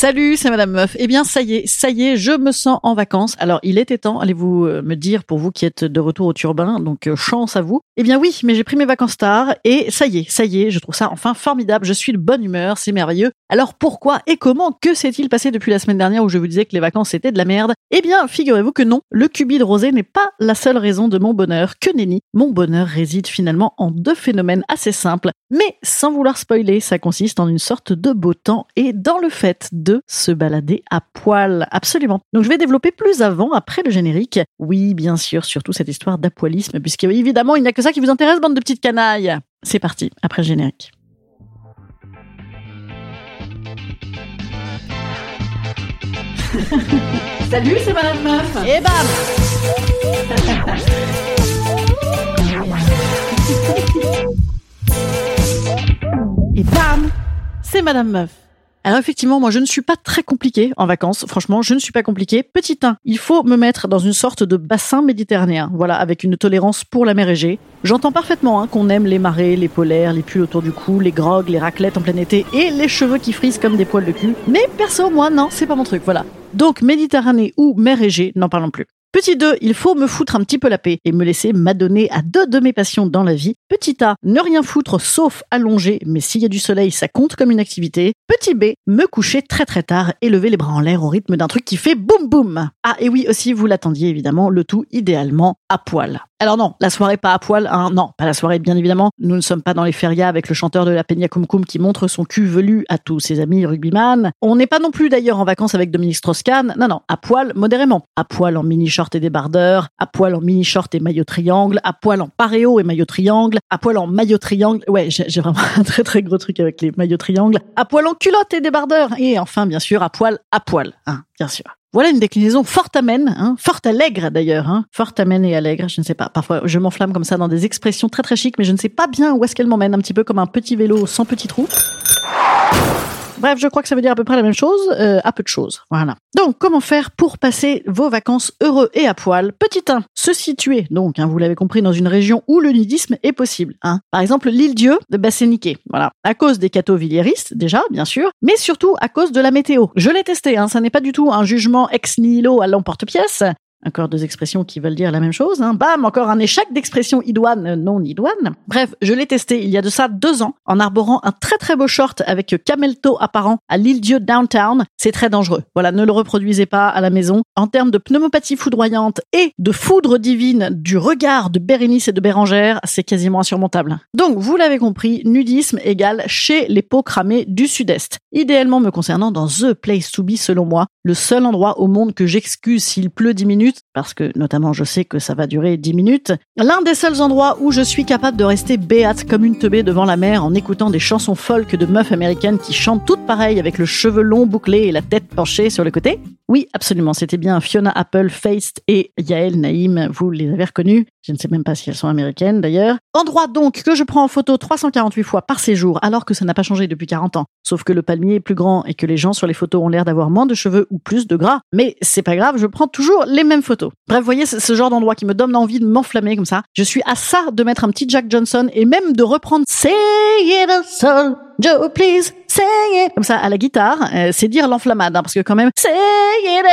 Salut, c'est Madame Meuf. Eh bien, ça y est, ça y est, je me sens en vacances. Alors, il était temps, allez-vous euh, me dire, pour vous qui êtes de retour au turbin, donc euh, chance à vous. Eh bien oui, mais j'ai pris mes vacances tard et ça y est, ça y est, je trouve ça enfin formidable. Je suis de bonne humeur, c'est merveilleux. Alors pourquoi et comment que s'est-il passé depuis la semaine dernière où je vous disais que les vacances étaient de la merde? Eh bien, figurez-vous que non, le cubide rosé n'est pas la seule raison de mon bonheur. Que nenni, mon bonheur réside finalement en deux phénomènes assez simples, mais sans vouloir spoiler, ça consiste en une sorte de beau temps et dans le fait de se balader à poil. Absolument. Donc je vais développer plus avant, après le générique. Oui, bien sûr, surtout cette histoire d'apoilisme, puisque évidemment, il n'y a que ça qui vous intéresse, bande de petites canailles. C'est parti, après le générique. Salut, c'est Madame Meuf. Et bam Et bam C'est Madame Meuf. Alors effectivement, moi je ne suis pas très compliquée en vacances. Franchement, je ne suis pas compliquée. Petit 1, il faut me mettre dans une sorte de bassin méditerranéen, voilà, avec une tolérance pour la mer Égée. J'entends parfaitement hein, qu'on aime les marées, les polaires, les pulls autour du cou, les grogues, les raclettes en plein été et les cheveux qui frisent comme des poils de cul. Mais perso, moi non, c'est pas mon truc, voilà. Donc Méditerranée ou mer Égée, n'en parlons plus. Petit 2, il faut me foutre un petit peu la paix et me laisser m'adonner à deux de mes passions dans la vie. Petit A, ne rien foutre sauf allonger, mais s'il y a du soleil, ça compte comme une activité. Petit B, me coucher très très tard et lever les bras en l'air au rythme d'un truc qui fait boum boum. Ah et oui aussi, vous l'attendiez évidemment, le tout idéalement à poil. Alors non, la soirée pas à poil, hein, non, pas la soirée bien évidemment. Nous ne sommes pas dans les férias avec le chanteur de la Peña Cum qui montre son cul velu à tous ses amis rugbyman. On n'est pas non plus d'ailleurs en vacances avec Dominique Strauss-Kahn. Non, non, à poil modérément. À poil en mini short et débardeur, à poil en mini short et maillot triangle, à poil en paréo et maillot triangle, à poil en maillot triangle. Ouais, j'ai vraiment un très très gros truc avec les maillots triangles. À poil en culotte et débardeur. Et enfin, bien sûr, à poil, à poil, hein, bien sûr. Voilà une déclinaison forte amène, hein, forte allègre d'ailleurs, hein, forte amène et allègre, je ne sais pas. Parfois, je m'enflamme comme ça dans des expressions très très chic, mais je ne sais pas bien où est-ce qu'elle m'emmène, un petit peu comme un petit vélo sans petit trou. Bref, je crois que ça veut dire à peu près la même chose, euh, à peu de choses. Voilà. Donc, comment faire pour passer vos vacances heureux et à poil? Petit 1, se situer, donc, hein, vous l'avez compris, dans une région où le nudisme est possible. Hein. Par exemple, l'île Dieu de Basseniquet. Voilà. À cause des cathos villéristes, déjà, bien sûr, mais surtout à cause de la météo. Je l'ai testé, hein, ça n'est pas du tout un jugement ex nihilo à l'emporte-pièce. Encore deux expressions qui veulent dire la même chose. Hein. Bam, encore un échec d'expression idoine, euh, non idoine. Bref, je l'ai testé il y a de ça deux ans en arborant un très très beau short avec camelto apparent à l'île Dieu downtown. C'est très dangereux. Voilà, ne le reproduisez pas à la maison. En termes de pneumopathie foudroyante et de foudre divine du regard de Bérénice et de Bérangère, c'est quasiment insurmontable. Donc, vous l'avez compris, nudisme égale chez les peaux cramées du sud-est. Idéalement me concernant dans The Place to Be selon moi, le seul endroit au monde que j'excuse s'il pleut 10 minutes, parce que notamment je sais que ça va durer 10 minutes, l'un des seuls endroits où je suis capable de rester béate comme une teubée devant la mer en écoutant des chansons folk de meufs américaines qui chantent toutes pareilles avec le cheveu long bouclé et la tête penchée sur le côté. Oui, absolument, c'était bien Fiona Apple, Feist et Yael Naïm, vous les avez reconnus. Je ne sais même pas si elles sont américaines d'ailleurs. Endroit donc que je prends en photo 348 fois par séjour alors que ça n'a pas changé depuis 40 ans. Sauf que le palmier est plus grand et que les gens sur les photos ont l'air d'avoir moins de cheveux ou plus de gras. Mais c'est pas grave, je prends toujours les mêmes photos. Bref, vous voyez, c'est ce genre d'endroit qui me donne envie de m'enflammer comme ça. Je suis à ça de mettre un petit Jack Johnson et même de reprendre Say it a soul, Joe please, it, comme ça à la guitare, euh, c'est dire l'enflammade, hein, parce que quand même,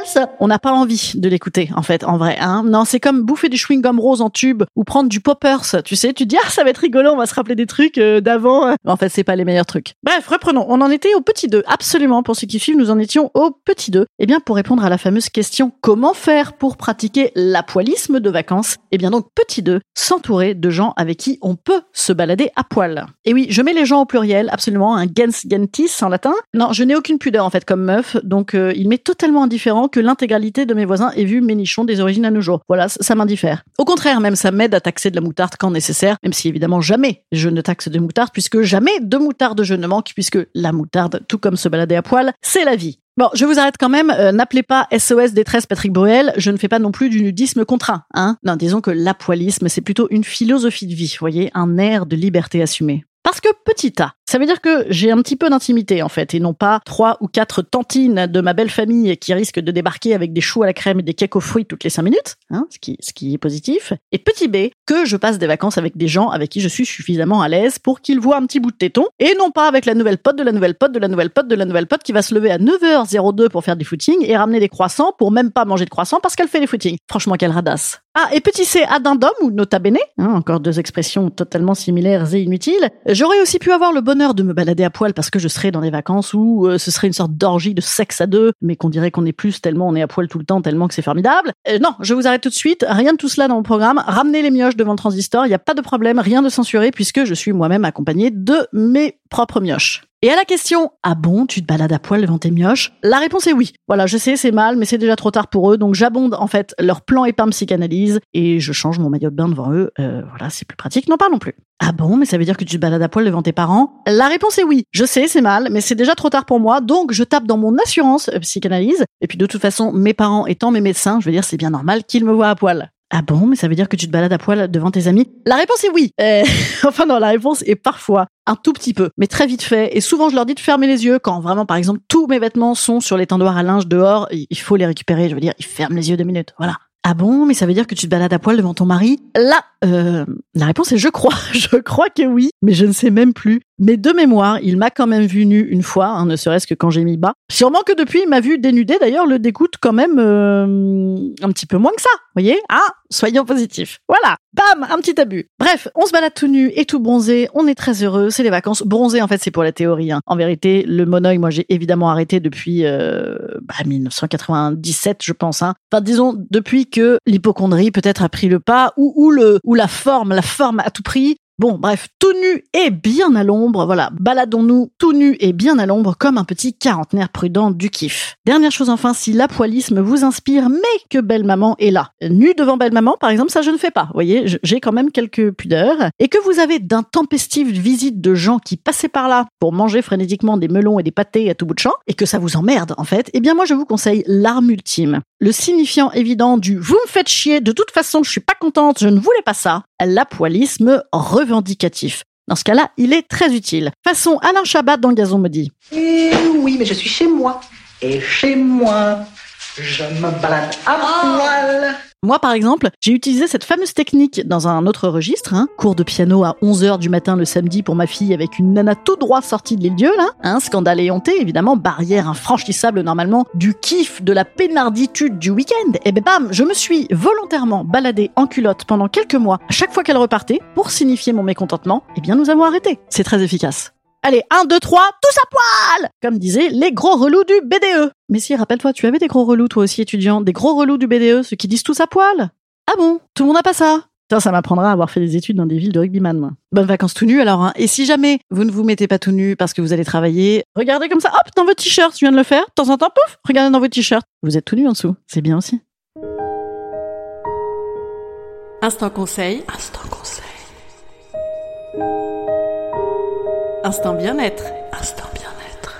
Elsa. On n'a pas envie de l'écouter, en fait, en vrai. Hein. Non, c'est comme bouffer du chewing-gum rose en tube ou prendre du poppers, tu sais, tu dis, ah, ça va être rigolo, on va se rappeler des trucs euh, d'avant. En fait, c'est pas les meilleurs trucs. Bref, reprenons. On en était au petit 2. Absolument, pour ceux qui suivent, nous en étions au petit 2. Eh bien, pour répondre à la fameuse question, comment faire pour pratiquer l'apoilisme de vacances? Eh bien donc, petit 2, s'entourer de gens avec qui on peut se balader à poil. Et oui, je mets les gens au pluriel, absolument, un gens en latin. Non, je n'ai aucune pudeur en fait comme meuf, donc euh, il m'est totalement indifférent que l'intégralité de mes voisins ait vu mes nichons des origines à nos jours. Voilà, ça m'indiffère. Au contraire, même ça m'aide à taxer de la moutarde quand nécessaire, même si évidemment jamais je ne taxe de moutarde, puisque jamais de moutarde je ne manque, puisque la moutarde, tout comme se balader à poil, c'est la vie. Bon, je vous arrête quand même. Euh, N'appelez pas SOS détresse Patrick Bruel. Je ne fais pas non plus du nudisme contraint. Hein non, disons que l'apoilisme, c'est plutôt une philosophie de vie, voyez, un air de liberté assumée. Parce que petit A, ça veut dire que j'ai un petit peu d'intimité en fait, et non pas trois ou quatre tantines de ma belle famille qui risquent de débarquer avec des choux à la crème et des cakes fruits toutes les cinq minutes, hein, ce, qui, ce qui est positif. Et petit B, que je passe des vacances avec des gens avec qui je suis suffisamment à l'aise pour qu'ils voient un petit bout de téton, et non pas avec la nouvelle pote de la nouvelle pote de la nouvelle pote de la nouvelle pote qui va se lever à 9h02 pour faire du footing et ramener des croissants pour même pas manger de croissants parce qu'elle fait les footings. Franchement, quelle radasse. Ah, et petit C, addendum ou nota bene, hein, encore deux expressions totalement similaires et inutiles. J'aurais aussi pu avoir le bonheur de me balader à poil parce que je serais dans des vacances où euh, ce serait une sorte d'orgie de sexe à deux, mais qu'on dirait qu'on est plus tellement on est à poil tout le temps, tellement que c'est formidable. Euh, non, je vous arrête tout de suite. Rien de tout cela dans le programme. Ramenez les mioches devant le transistor, il n'y a pas de problème, rien de censuré puisque je suis moi-même accompagné de mes propres mioches. Et à la question Ah bon, tu te balades à poil devant tes mioches? La réponse est oui. Voilà, je sais, c'est mal, mais c'est déjà trop tard pour eux, donc j'abonde en fait leur plan épargne psychanalyse et je change mon maillot de bain devant eux. Euh, voilà, c'est plus pratique, non pas non plus. Ah bon, mais ça veut dire que tu te balades à poil devant tes parents? La réponse est oui. Je sais, c'est mal, mais c'est déjà trop tard pour moi, donc je tape dans mon assurance euh, psychanalyse. Et puis de toute façon, mes parents étant mes médecins, je veux dire, c'est bien normal qu'ils me voient à poil. Ah bon, mais ça veut dire que tu te balades à poil devant tes amis? La réponse est oui. Euh, enfin non, la réponse est parfois un tout petit peu, mais très vite fait. Et souvent, je leur dis de fermer les yeux quand vraiment, par exemple, tous mes vêtements sont sur l'étendoir à linge dehors. Il faut les récupérer. Je veux dire, ils ferment les yeux deux minutes. Voilà. Ah bon, mais ça veut dire que tu te balades à poil devant ton mari? Là, euh, la réponse est je crois. Je crois que oui, mais je ne sais même plus. Mais de mémoire, il m'a quand même vu nu une fois, hein, ne serait-ce que quand j'ai mis bas. Sûrement que depuis, il m'a vu dénudé. D'ailleurs, le dégoûte quand même euh, un petit peu moins que ça. Voyez? Ah, soyons positifs. Voilà. Bam, un petit abus. Bref, on se balade tout nu et tout bronzé. On est très heureux. C'est les vacances. Bronzé, en fait, c'est pour la théorie. Hein. En vérité, le monoeil, moi, j'ai évidemment arrêté depuis euh, bah, 1997, je pense. Hein. Enfin, disons depuis que l'hypochondrie peut-être a pris le pas ou, ou le ou la forme, la forme à tout prix. Bon, bref, tout nu et bien à l'ombre, voilà, baladons-nous tout nu et bien à l'ombre comme un petit quarantenaire prudent du kiff. Dernière chose enfin, si l'apoilisme vous inspire, mais que belle maman est là. Nu devant belle maman, par exemple, ça je ne fais pas, vous voyez, j'ai quand même quelques pudeurs. Et que vous avez d'intempestives visites de gens qui passaient par là pour manger frénétiquement des melons et des pâtés à tout bout de champ, et que ça vous emmerde en fait, eh bien moi je vous conseille l'arme ultime. Le signifiant évident du vous me faites chier, de toute façon je suis pas contente, je ne voulais pas ça. L'apoilisme revendicatif. Dans ce cas-là, il est très utile. Façon Alain Chabat dans Gazon me dit. Eh oui, mais je suis chez moi. Et chez moi, je me balade à poil. Moi, par exemple, j'ai utilisé cette fameuse technique dans un autre registre, hein, cours de piano à 11h du matin le samedi pour ma fille avec une nana tout droit sortie de l'île Dieu, là. Hein, scandale et honté, évidemment, barrière infranchissable normalement du kiff, de la pénarditude du week-end. Et ben bam, je me suis volontairement baladée en culotte pendant quelques mois, à chaque fois qu'elle repartait, pour signifier mon mécontentement. Eh bien, nous avons arrêté. C'est très efficace. Allez, 1, 2, 3, tous à poil Comme disaient les gros relous du BDE. Mais si, rappelle-toi, tu avais des gros relous toi aussi étudiant, des gros relous du BDE, ceux qui disent tous à poil. Ah bon? Tout le monde n'a pas ça Putain, ça m'apprendra à avoir fait des études dans des villes de rugbyman, moi. Bonnes vacances tout nu, alors. Hein. Et si jamais vous ne vous mettez pas tout nu parce que vous allez travailler, regardez comme ça, hop, dans votre t-shirt, tu viens de le faire. De temps en temps, pouf, regardez dans votre t-shirt. Vous êtes tout nu en dessous. C'est bien aussi. Instant conseil. Instant Instant bien-être. Instant bien-être.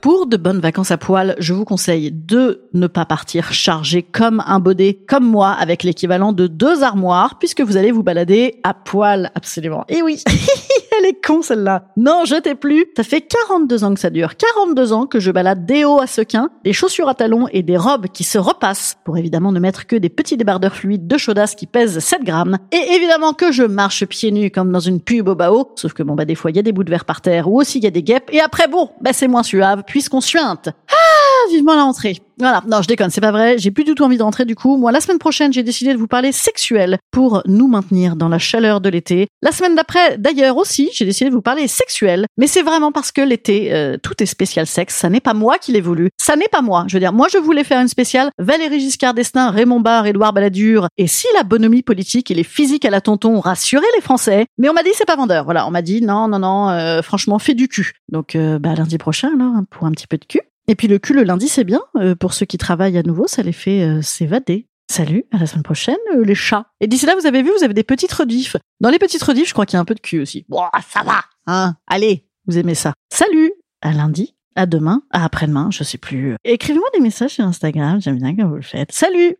Pour de bonnes vacances à poil, je vous conseille de ne pas partir chargé comme un baudet, comme moi, avec l'équivalent de deux armoires, puisque vous allez vous balader à poil, absolument. Et oui, Elle con celle-là. Non, je t'ai plus. Ça fait 42 ans que ça dure. 42 ans que je balade des hauts à sequins, des chaussures à talons et des robes qui se repassent pour évidemment ne mettre que des petits débardeurs fluides de chaudasse qui pèsent 7 grammes. Et évidemment que je marche pieds nus comme dans une pub au bao. Sauf que bon bah des fois il y a des bouts de verre par terre ou aussi il y a des guêpes. Et après bon, bah c'est moins suave puisqu'on suinte. Ah, vivement la rentrée. Voilà, non, je déconne, c'est pas vrai. J'ai plus du tout envie de rentrer du coup. Moi, la semaine prochaine, j'ai décidé de vous parler sexuel pour nous maintenir dans la chaleur de l'été. La semaine d'après, d'ailleurs aussi, j'ai décidé de vous parler sexuel. Mais c'est vraiment parce que l'été, euh, tout est spécial sexe. Ça n'est pas moi qui l'ai voulu. Ça n'est pas moi. Je veux dire, moi, je voulais faire une spéciale Valérie Giscard d'Estaing, Raymond Barre, Édouard Balladur. Et si la bonhomie politique et les physiques à la tonton rassuraient les Français, mais on m'a dit c'est pas vendeur. Voilà, on m'a dit non, non, non, euh, franchement, fais du cul. Donc, euh, bah, lundi prochain, alors, hein, pour un petit peu de cul. Et puis le cul le lundi, c'est bien. Euh, pour ceux qui travaillent à nouveau, ça les fait euh, s'évader. Salut, à la semaine prochaine, euh, les chats. Et d'ici là, vous avez vu, vous avez des petites rediffs. Dans les petites rediffs, je crois qu'il y a un peu de cul aussi. Bon, ça va, hein. Allez, vous aimez ça. Salut, à lundi, à demain, à après-demain, je sais plus. Écrivez-moi des messages sur Instagram, j'aime bien quand vous le faites. Salut